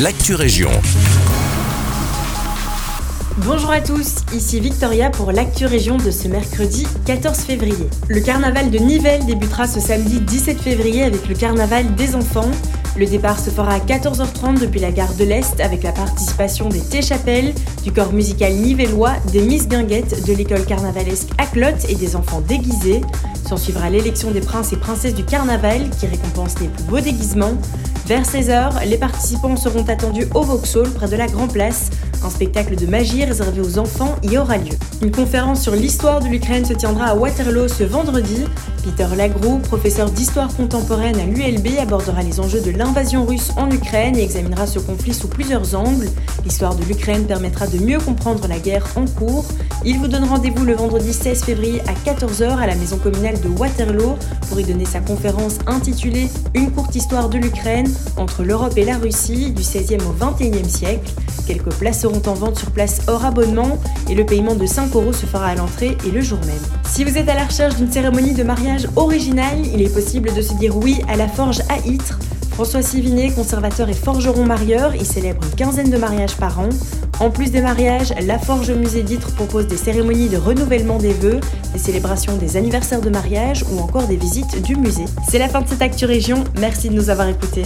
l'actu région. Bonjour à tous, ici Victoria pour l'actu région de ce mercredi 14 février. Le carnaval de Nivelles débutera ce samedi 17 février avec le carnaval des enfants. Le départ se fera à 14h30 depuis la gare de l'Est avec la participation des T-Chapelles, du corps musical nivellois, des Miss Guinguettes, de l'école carnavalesque Aclotte et des enfants déguisés. S'en suivra l'élection des princes et princesses du carnaval qui récompense les plus beaux déguisements. Vers 16h, les participants seront attendus au Vauxhall près de la Grand Place. Un spectacle de magie réservé aux enfants y aura lieu. Une conférence sur l'histoire de l'Ukraine se tiendra à Waterloo ce vendredi. Peter Lagroux, professeur d'histoire contemporaine à l'ULB, abordera les enjeux de l'invasion russe en Ukraine et examinera ce conflit sous plusieurs angles. L'histoire de l'Ukraine permettra de mieux comprendre la guerre en cours. Il vous donne rendez-vous le vendredi 16 février à 14h à la maison communale de Waterloo pour y donner sa conférence intitulée Une courte histoire de l'Ukraine entre l'Europe et la Russie du 16e au 21e siècle. Quelques places seront en vente sur place hors abonnement et le paiement de 5 euros se fera à l'entrée et le jour même. Si vous êtes à la recherche d'une cérémonie de mariage originale, il est possible de se dire oui à la Forge à Ytre. François Sivinet, conservateur et forgeron marieur, y célèbre une quinzaine de mariages par an. En plus des mariages, la Forge Musée d'Ytre propose des cérémonies de renouvellement des vœux, des célébrations des anniversaires de mariage ou encore des visites du musée. C'est la fin de cette Actu Région, merci de nous avoir écoutés.